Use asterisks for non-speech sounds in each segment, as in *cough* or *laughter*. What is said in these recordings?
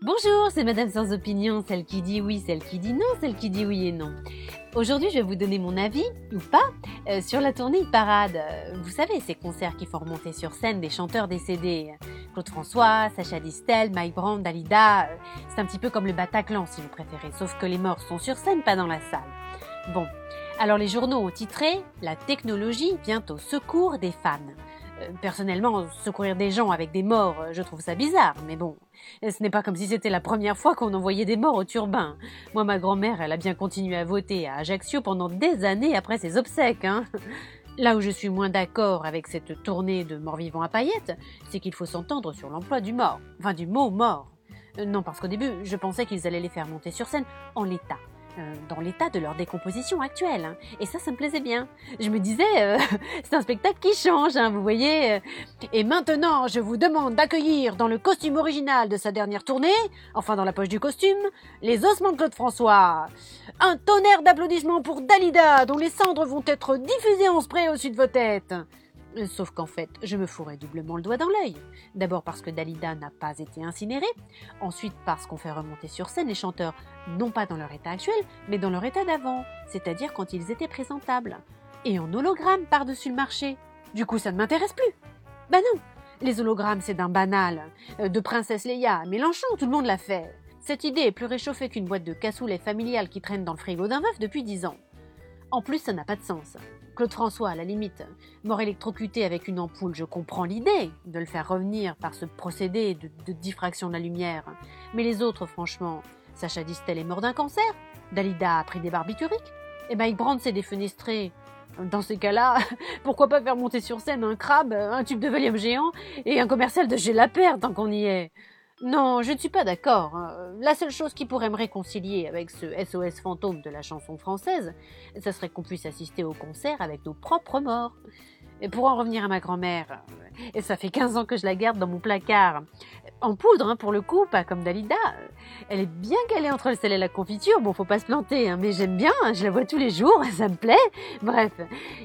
Bonjour, c'est Madame sans opinion, celle qui dit oui, celle qui dit non, celle qui dit oui et non. Aujourd'hui, je vais vous donner mon avis, ou pas, euh, sur la tournée Parade. Euh, vous savez, ces concerts qui font remonter sur scène des chanteurs décédés. Claude François, Sacha Distel, Mike Brand, Dalida. Euh, c'est un petit peu comme le Bataclan, si vous préférez, sauf que les morts sont sur scène, pas dans la salle. Bon, alors les journaux ont titré La technologie vient au secours des fans. Euh, personnellement, secourir des gens avec des morts, euh, je trouve ça bizarre, mais bon, ce n'est pas comme si c'était la première fois qu'on envoyait des morts au turbin. Moi, ma grand-mère, elle a bien continué à voter à Ajaccio pendant des années après ses obsèques, hein. *laughs* Là où je suis moins d'accord avec cette tournée de morts vivants à paillettes, c'est qu'il faut s'entendre sur l'emploi du mort, enfin du mot mort. Euh, non, parce qu'au début, je pensais qu'ils allaient les faire monter sur scène en l'état. Euh, dans l'état de leur décomposition actuelle. Hein. Et ça, ça me plaisait bien. Je me disais, euh, *laughs* c'est un spectacle qui change, hein, vous voyez. Euh. Et maintenant, je vous demande d'accueillir dans le costume original de sa dernière tournée, enfin dans la poche du costume, les ossements de Claude François. Un tonnerre d'applaudissements pour Dalida, dont les cendres vont être diffusées en spray au-dessus de vos têtes. Sauf qu'en fait, je me fourrais doublement le doigt dans l'œil. D'abord parce que Dalida n'a pas été incinérée, ensuite parce qu'on fait remonter sur scène les chanteurs, non pas dans leur état actuel, mais dans leur état d'avant, c'est-à-dire quand ils étaient présentables, et en hologramme par-dessus le marché. Du coup, ça ne m'intéresse plus. Bah non, les hologrammes, c'est d'un banal. Euh, de Princesse Leia, Mélenchon, tout le monde l'a fait. Cette idée est plus réchauffée qu'une boîte de cassoulet familiale qui traîne dans le frigo d'un veuf depuis dix ans. En plus, ça n'a pas de sens. Claude François, à la limite, mort électrocuté avec une ampoule, je comprends l'idée de le faire revenir par ce procédé de, diffraction de la lumière. Mais les autres, franchement, Sacha Distel est mort d'un cancer, Dalida a pris des barbituriques, et Mike Brandt s'est défenestré. Dans ces cas-là, *laughs* pourquoi pas faire monter sur scène un crabe, un tube de volume géant et un commercial de J'ai la paire tant qu'on y est? Non, je ne suis pas d'accord. Hein. La seule chose qui pourrait me réconcilier avec ce SOS fantôme de la chanson française, ce serait qu'on puisse assister au concert avec nos propres morts. Pour en revenir à ma grand-mère, et ça fait 15 ans que je la garde dans mon placard, en poudre, hein, pour le coup, pas comme Dalida. Elle est bien calée entre le sel et la confiture. Bon, faut pas se planter, hein, mais j'aime bien. Hein, je la vois tous les jours, *laughs* ça me plaît. Bref.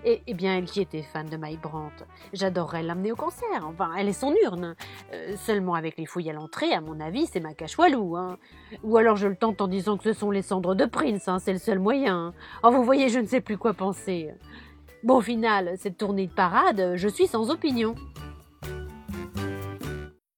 Et, bien, elle qui était fan de My Brandt, j'adorerais l'amener au concert. Enfin, elle est son urne. Euh, seulement avec les fouilles à l'entrée, à mon avis, c'est ma cachoilou. Hein. Ou alors je le tente en disant que ce sont les cendres de Prince. Hein, c'est le seul moyen. Oh, vous voyez, je ne sais plus quoi penser. Bon, au final, cette tournée de parade, je suis sans opinion.